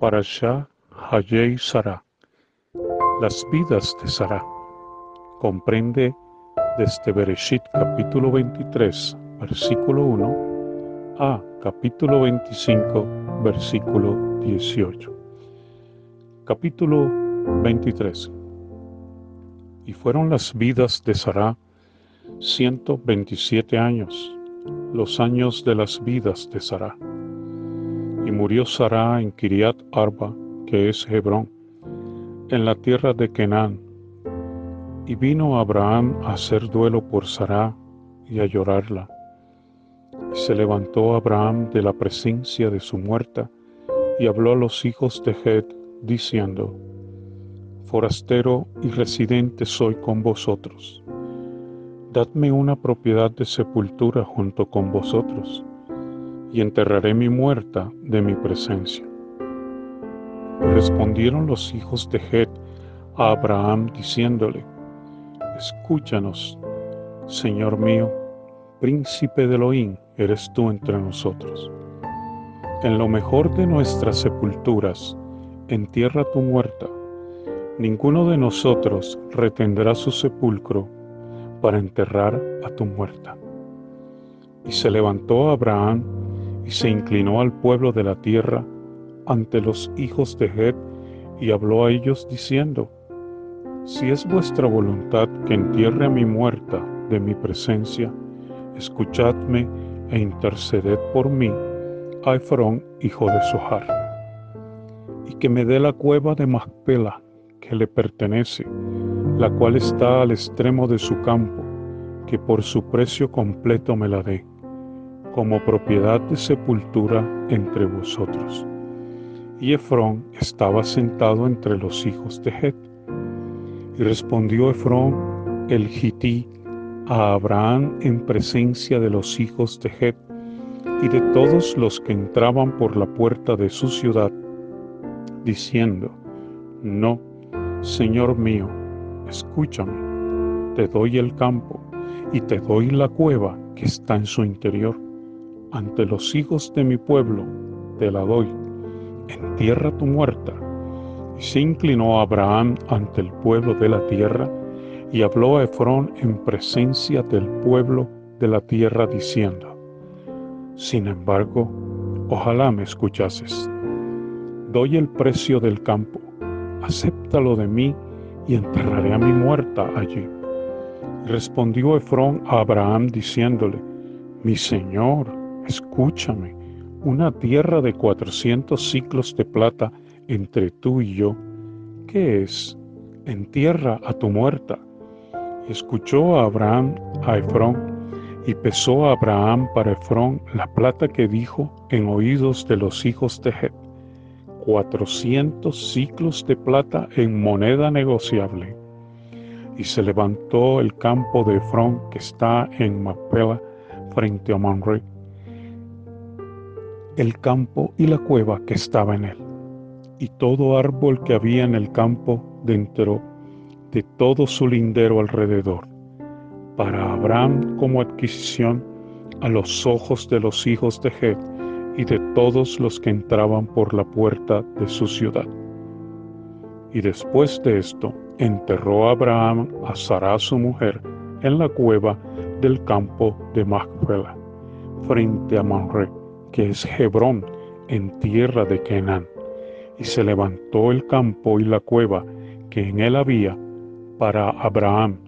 Para Shah Hayei Sara. Las vidas de Sara. Comprende desde Bereshit capítulo 23, versículo 1 a capítulo 25, versículo 18. Capítulo 23. Y fueron las vidas de Sara 127 años, los años de las vidas de Sara. Y murió Sara en Kiriat Arba, que es Hebrón, en la tierra de Kenán. Y vino Abraham a hacer duelo por Sara y a llorarla. Y se levantó Abraham de la presencia de su muerta y habló a los hijos de Het, diciendo, Forastero y residente soy con vosotros dadme una propiedad de sepultura junto con vosotros, y enterraré mi muerta de mi presencia. Respondieron los hijos de Het a Abraham diciéndole, Escúchanos, Señor mío, príncipe de Elohim eres tú entre nosotros. En lo mejor de nuestras sepulturas, entierra tu muerta. Ninguno de nosotros retendrá su sepulcro para enterrar a tu muerta. Y se levantó Abraham y se inclinó al pueblo de la tierra ante los hijos de Het y habló a ellos diciendo, Si es vuestra voluntad que entierre a mi muerta de mi presencia, escuchadme e interceded por mí a hijo de Sohar, y que me dé la cueva de Macpela que le pertenece, la cual está al extremo de su campo, que por su precio completo me la dé, como propiedad de sepultura entre vosotros. Y Efrón estaba sentado entre los hijos de Het. Y respondió Efrón el Hití a Abraham en presencia de los hijos de Het y de todos los que entraban por la puerta de su ciudad, diciendo, No, Señor mío, escúchame, te doy el campo y te doy la cueva que está en su interior. Ante los hijos de mi pueblo te la doy. Entierra tu muerta. Y se inclinó Abraham ante el pueblo de la tierra y habló a Efrón en presencia del pueblo de la tierra diciendo, Sin embargo, ojalá me escuchases. Doy el precio del campo, acéptalo de mí y enterraré a mi muerta allí. Respondió Efrón a Abraham diciéndole, Mi Señor, escúchame, una tierra de cuatrocientos ciclos de plata entre tú y yo, ¿qué es? Entierra a tu muerta. Escuchó a Abraham a Efrón, y pesó a Abraham para Efrón la plata que dijo en oídos de los hijos de Het cuatrocientos ciclos de plata en moneda negociable. Y se levantó el campo de Efrón que está en Mapela frente a Manre, el campo y la cueva que estaba en él, y todo árbol que había en el campo dentro de todo su lindero alrededor, para Abraham como adquisición a los ojos de los hijos de Het y de todos los que entraban por la puerta de su ciudad. Y después de esto, enterró Abraham a Sara su mujer en la cueva del campo de Macpela, frente a Manre, que es Hebrón, en tierra de Canaán. Y se levantó el campo y la cueva que en él había para Abraham,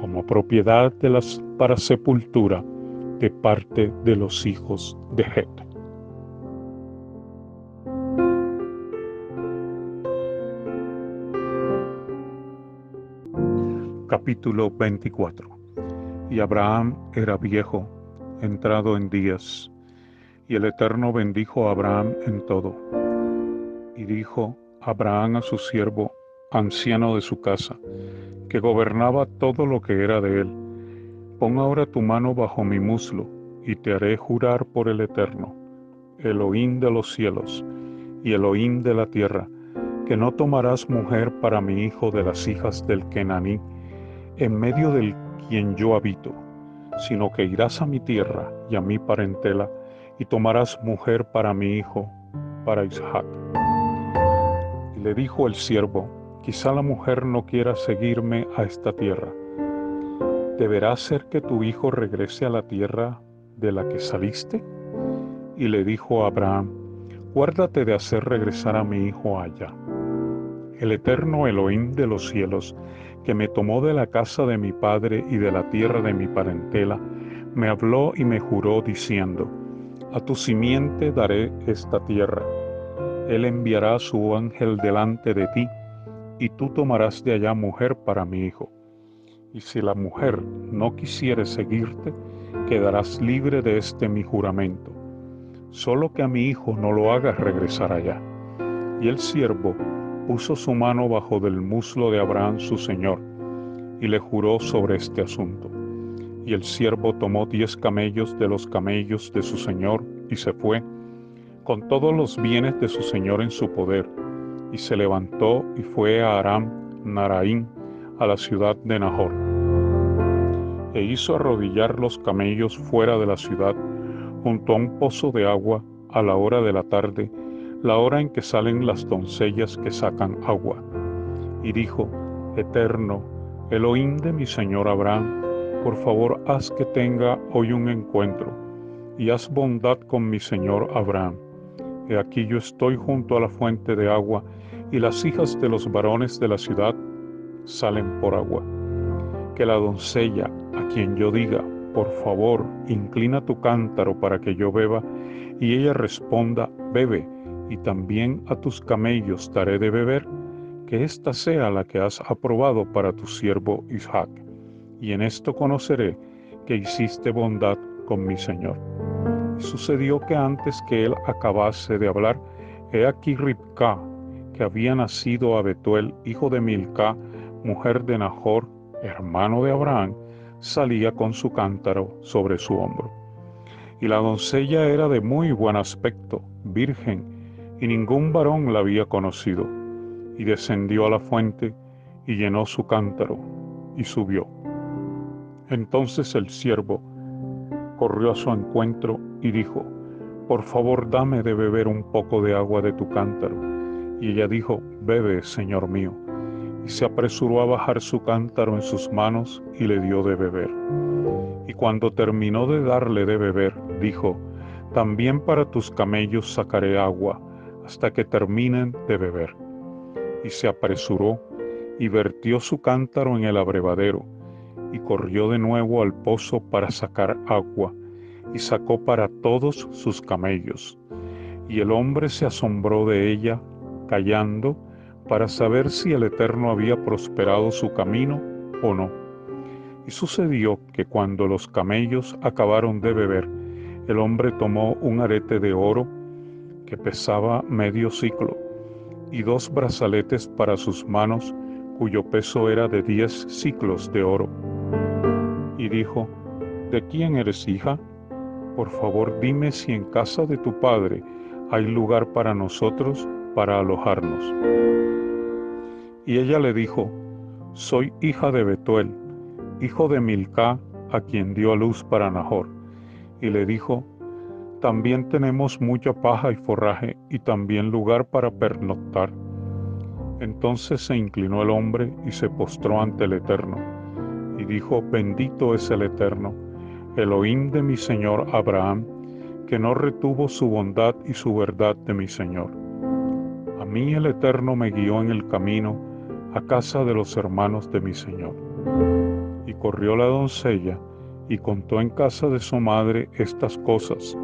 como propiedad de las para sepultura de parte de los hijos de Het. Capítulo 24 Y Abraham era viejo, entrado en días, y el Eterno bendijo a Abraham en todo. Y dijo Abraham a su siervo, anciano de su casa, que gobernaba todo lo que era de él, pon ahora tu mano bajo mi muslo, y te haré jurar por el Eterno, Elohim de los cielos y Elohim de la tierra, que no tomarás mujer para mi hijo de las hijas del Kenaní, en medio del quien yo habito, sino que irás a mi tierra y a mi parentela, y tomarás mujer para mi hijo, para Isaac. Le dijo el siervo, quizá la mujer no quiera seguirme a esta tierra. ¿Deberá ser que tu hijo regrese a la tierra de la que saliste? Y le dijo a Abraham, guárdate de hacer regresar a mi hijo allá. El eterno Elohim de los cielos, que me tomó de la casa de mi padre y de la tierra de mi parentela, me habló y me juró diciendo, a tu simiente daré esta tierra. Él enviará su ángel delante de ti, y tú tomarás de allá mujer para mi hijo. Y si la mujer no quisiere seguirte, quedarás libre de este mi juramento. Solo que a mi hijo no lo hagas regresar allá. Y el siervo puso su mano bajo del muslo de Abraham su señor, y le juró sobre este asunto. Y el siervo tomó diez camellos de los camellos de su señor y se fue, con todos los bienes de su señor en su poder, y se levantó y fue a Aram Naraín, a la ciudad de Nahor. E hizo arrodillar los camellos fuera de la ciudad, junto a un pozo de agua, a la hora de la tarde, la hora en que salen las doncellas que sacan agua. Y dijo, Eterno, Elohim de mi señor Abraham, por favor haz que tenga hoy un encuentro, y haz bondad con mi señor Abraham. He aquí yo estoy junto a la fuente de agua, y las hijas de los varones de la ciudad salen por agua. Que la doncella, a quien yo diga, por favor, inclina tu cántaro para que yo beba, y ella responda, bebe, y también a tus camellos daré de beber, que esta sea la que has aprobado para tu siervo Isaac y en esto conoceré que hiciste bondad con mi Señor. sucedió que antes que él acabase de hablar, he aquí Ribca, que había nacido a Betuel, hijo de Milca, mujer de Nahor, hermano de Abraham, salía con su cántaro sobre su hombro. Y la doncella era de muy buen aspecto, virgen, y ningún varón la había conocido. Y descendió a la fuente y llenó su cántaro y subió. Entonces el siervo corrió a su encuentro y dijo, Por favor dame de beber un poco de agua de tu cántaro. Y ella dijo, Bebe, señor mío. Y se apresuró a bajar su cántaro en sus manos y le dio de beber. Y cuando terminó de darle de beber, dijo, También para tus camellos sacaré agua hasta que terminen de beber. Y se apresuró y vertió su cántaro en el abrevadero y corrió de nuevo al pozo para sacar agua, y sacó para todos sus camellos. Y el hombre se asombró de ella, callando, para saber si el Eterno había prosperado su camino o no. Y sucedió que cuando los camellos acabaron de beber, el hombre tomó un arete de oro que pesaba medio ciclo, y dos brazaletes para sus manos, cuyo peso era de diez ciclos de oro y dijo, ¿de quién eres hija? Por favor dime si en casa de tu padre hay lugar para nosotros para alojarnos. Y ella le dijo, soy hija de Betuel, hijo de Milcá, a quien dio a luz para Nahor. Y le dijo, también tenemos mucha paja y forraje y también lugar para pernoctar. Entonces se inclinó el hombre y se postró ante el Eterno y dijo, bendito es el Eterno, Elohim de mi Señor Abraham, que no retuvo su bondad y su verdad de mi Señor. A mí el Eterno me guió en el camino a casa de los hermanos de mi Señor. Y corrió la doncella y contó en casa de su madre estas cosas.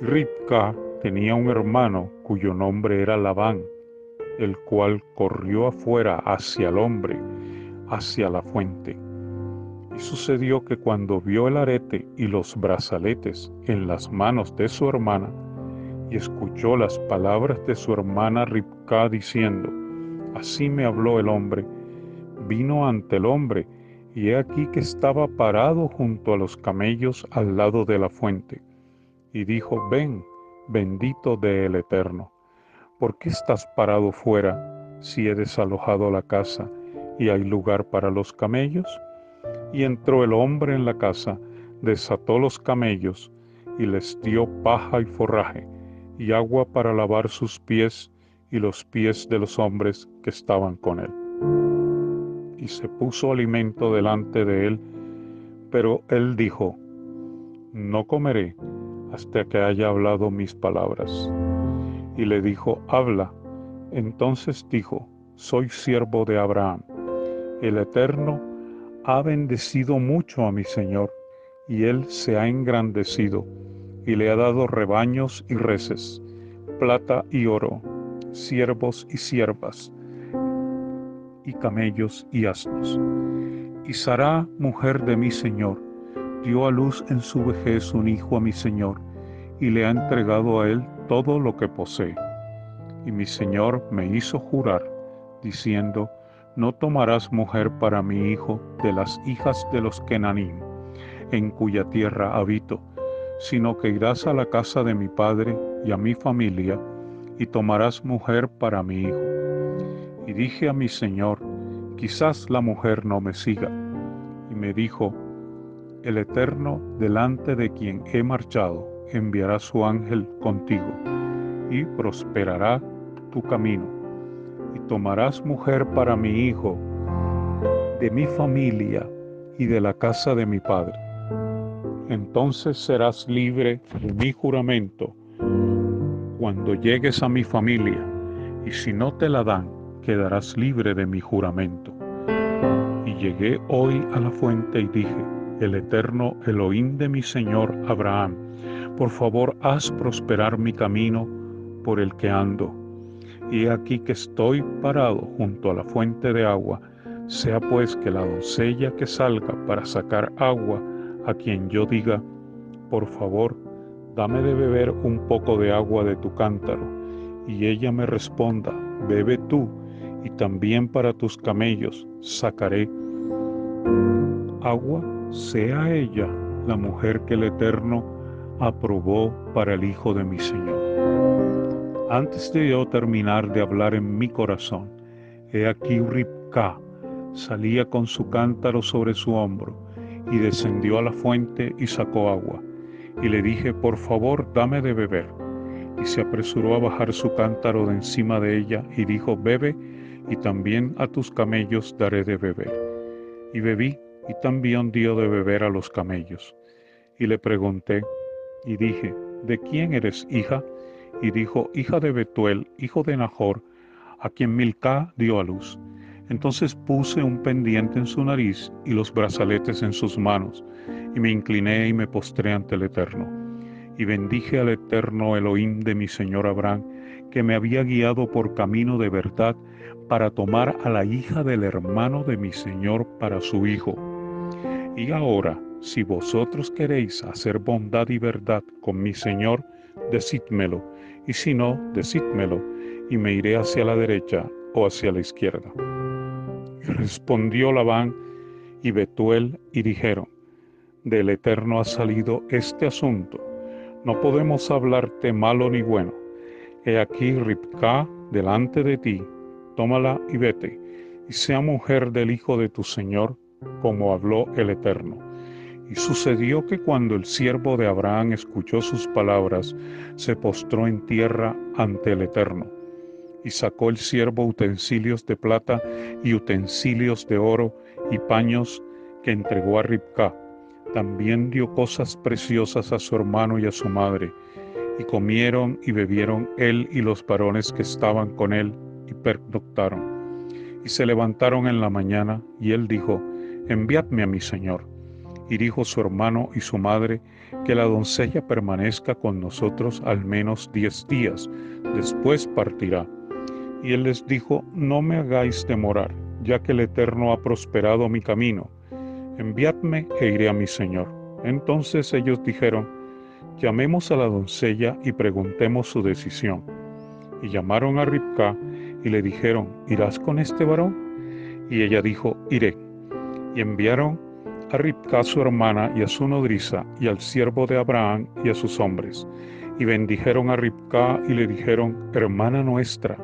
Ribka tenía un hermano cuyo nombre era Labán, el cual corrió afuera hacia el hombre, hacia la fuente. Y sucedió que cuando vio el arete y los brazaletes en las manos de su hermana, y escuchó las palabras de su hermana Ribka diciendo, Así me habló el hombre, vino ante el hombre, y he aquí que estaba parado junto a los camellos al lado de la fuente, y dijo, Ven, bendito de el Eterno, ¿por qué estás parado fuera si he desalojado la casa y hay lugar para los camellos? Y entró el hombre en la casa, desató los camellos y les dio paja y forraje y agua para lavar sus pies y los pies de los hombres que estaban con él. Y se puso alimento delante de él, pero él dijo, no comeré hasta que haya hablado mis palabras. Y le dijo, habla. Entonces dijo, soy siervo de Abraham. El Eterno ha bendecido mucho a mi Señor, y él se ha engrandecido, y le ha dado rebaños y reses, plata y oro, siervos y siervas, y camellos y asnos. Y Sara, mujer de mi Señor, dio a luz en su vejez un hijo a mi Señor, y le ha entregado a él todo lo que posee. Y mi Señor me hizo jurar, diciendo, no tomarás mujer para mi hijo de las hijas de los Kenanim, en cuya tierra habito, sino que irás a la casa de mi padre y a mi familia, y tomarás mujer para mi hijo. Y dije a mi Señor, quizás la mujer no me siga. Y me dijo, el Eterno delante de quien he marchado enviará su ángel contigo, y prosperará tu camino, y tomarás mujer para mi hijo, de mi familia y de la casa de mi padre. Entonces serás libre de mi juramento cuando llegues a mi familia, y si no te la dan, quedarás libre de mi juramento. Y llegué hoy a la fuente y dije, el eterno Elohim de mi Señor Abraham, por favor haz prosperar mi camino por el que ando. Y aquí que estoy parado junto a la fuente de agua, sea pues que la doncella que salga para sacar agua, a quien yo diga, por favor, dame de beber un poco de agua de tu cántaro, y ella me responda, bebe tú, y también para tus camellos sacaré agua, sea ella la mujer que el Eterno aprobó para el Hijo de mi Señor. Antes de yo terminar de hablar en mi corazón, he aquí Ripka salía con su cántaro sobre su hombro y descendió a la fuente y sacó agua y le dije, por favor, dame de beber. Y se apresuró a bajar su cántaro de encima de ella y dijo, bebe, y también a tus camellos daré de beber. Y bebí, y también dio de beber a los camellos. Y le pregunté, y dije, ¿de quién eres hija? Y dijo, hija de Betuel, hijo de Nahor, a quien Milcá dio a luz. Entonces puse un pendiente en su nariz y los brazaletes en sus manos, y me incliné y me postré ante el Eterno. Y bendije al Eterno Elohim de mi Señor Abraham, que me había guiado por camino de verdad para tomar a la hija del hermano de mi Señor para su hijo. Y ahora, si vosotros queréis hacer bondad y verdad con mi Señor, decídmelo, y si no, decídmelo, y me iré hacia la derecha o hacia la izquierda. Y respondió Labán y Betuel y dijeron, del Eterno ha salido este asunto. No podemos hablarte malo ni bueno. He aquí Ripka delante de ti, tómala y vete, y sea mujer del hijo de tu Señor, como habló el Eterno. Y sucedió que cuando el siervo de Abraham escuchó sus palabras, se postró en tierra ante el Eterno. Y sacó el siervo utensilios de plata y utensilios de oro y paños que entregó a Ripka también dio cosas preciosas a su hermano y a su madre, y comieron y bebieron él y los varones que estaban con él, y pernoctaron. Y se levantaron en la mañana, y él dijo, enviadme a mi señor. Dijo su hermano y su madre, que la doncella permanezca con nosotros al menos diez días, después partirá. Y él les dijo, no me hagáis demorar, ya que el Eterno ha prosperado mi camino enviadme e iré a mi señor. Entonces ellos dijeron, llamemos a la doncella y preguntemos su decisión. Y llamaron a Ribka y le dijeron, ¿irás con este varón? Y ella dijo, iré. Y enviaron a su hermana y a su nodriza y al siervo de Abraham y a sus hombres. Y bendijeron a Ribka y le dijeron, hermana nuestra,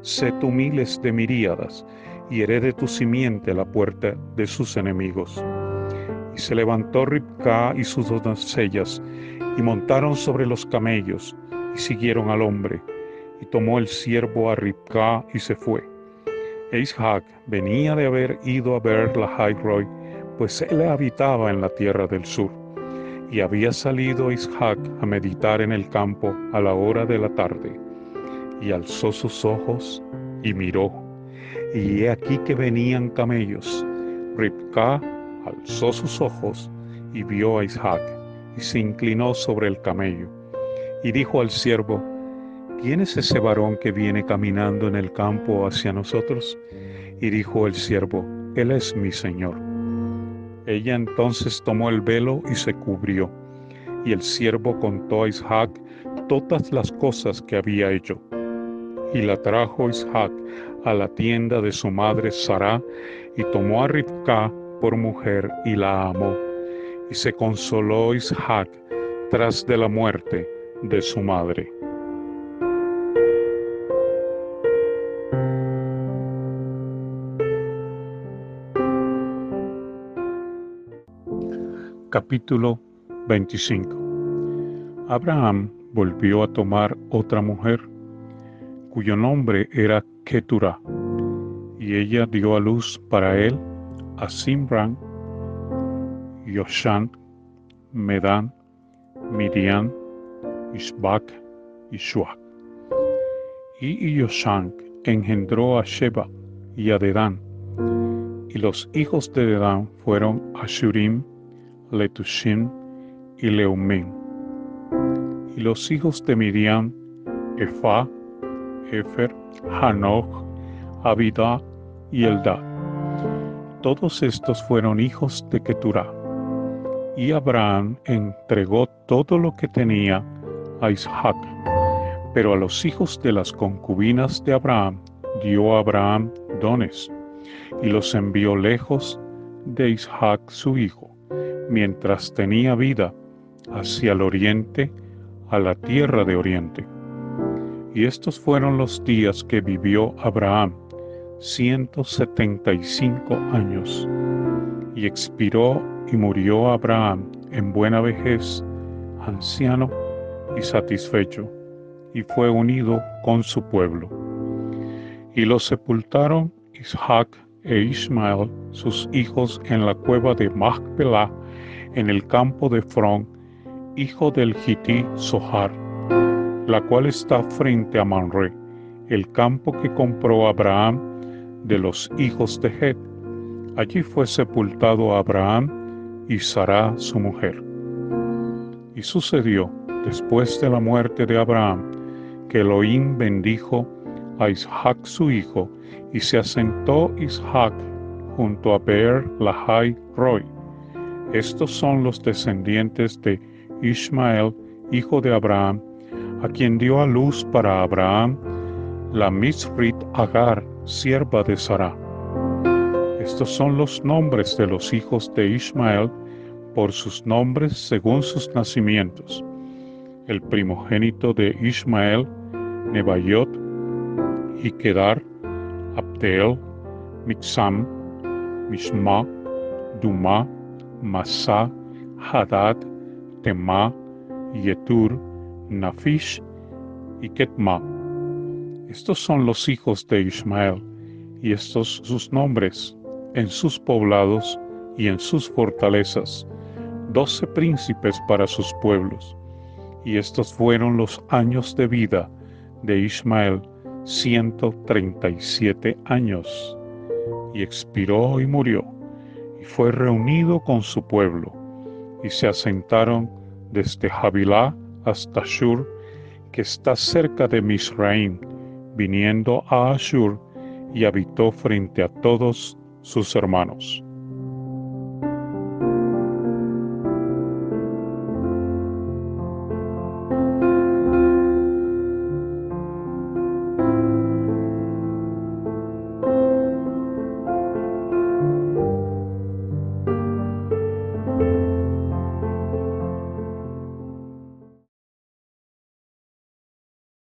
sé tú miles de miríadas y herede tu simiente la puerta de sus enemigos. Y se levantó Ribka y sus dos doncellas, y montaron sobre los camellos, y siguieron al hombre. y tomó el siervo a Ribka y se fue. E venía de haber ido a ver la pues él habitaba en la tierra del sur. Y había salido Isaac a meditar en el campo a la hora de la tarde. Y alzó sus ojos y miró. Y he aquí que venían camellos. Ribka alzó sus ojos y vio a Isaac, y se inclinó sobre el camello. Y dijo al siervo, ¿quién es ese varón que viene caminando en el campo hacia nosotros? Y dijo el siervo, Él es mi Señor. Ella entonces tomó el velo y se cubrió, y el siervo contó a Isaac todas las cosas que había hecho. Y la trajo Isaac a la tienda de su madre Sara, y tomó a Ribka por mujer y la amó. Y se consoló Isaac tras de la muerte de su madre. Capítulo 25 Abraham volvió a tomar otra mujer, cuyo nombre era Keturah, y ella dio a luz para él a Simran, Yoshan, Medan, Midian, Isbak y Shuak. Y Yoshan engendró a Sheba y a Dedán, y los hijos de Dedán fueron Ashurim, Letushim y Leumim. Y los hijos de Midian, Efa, Efer, Hanoch, Abida y Eldad. Todos estos fueron hijos de Keturah. Y Abraham entregó todo lo que tenía a Isaac. Pero a los hijos de las concubinas de Abraham dio Abraham dones y los envió lejos de Isaac su hijo, mientras tenía vida, hacia el oriente, a la tierra de oriente. Y estos fueron los días que vivió Abraham 175 años, y expiró y murió Abraham en buena vejez, anciano y satisfecho, y fue unido con su pueblo. Y lo sepultaron Isaac e Ismael, sus hijos, en la cueva de Machpelah, en el campo de Fron, hijo del Hití Sohar, la cual está frente a Manre, el campo que compró Abraham de los hijos de Het. Allí fue sepultado Abraham y Sara su mujer. Y sucedió, después de la muerte de Abraham, que Elohim bendijo a Isaac su hijo, y se asentó Isaac junto a Beer Lahai Roy. Estos son los descendientes de Ismael, hijo de Abraham, a quien dio a luz para Abraham la Misrit Agar, sierva de Sara. Estos son los nombres de los hijos de Ismael por sus nombres según sus nacimientos. El primogénito de Ismael, Nebayot, Ikedar, Abdel, Mixam, Mishma, Duma, Masa, Hadad, Tema, Yetur, Nafish y Ketma estos son los hijos de Ismael, y estos sus nombres, en sus poblados y en sus fortalezas, doce príncipes para sus pueblos. Y estos fueron los años de vida de Ismael, ciento treinta y siete años. Y expiró y murió, y fue reunido con su pueblo, y se asentaron desde Jabilá hasta Shur, que está cerca de Misraim, viniendo a Ashur y habitó frente a todos sus hermanos.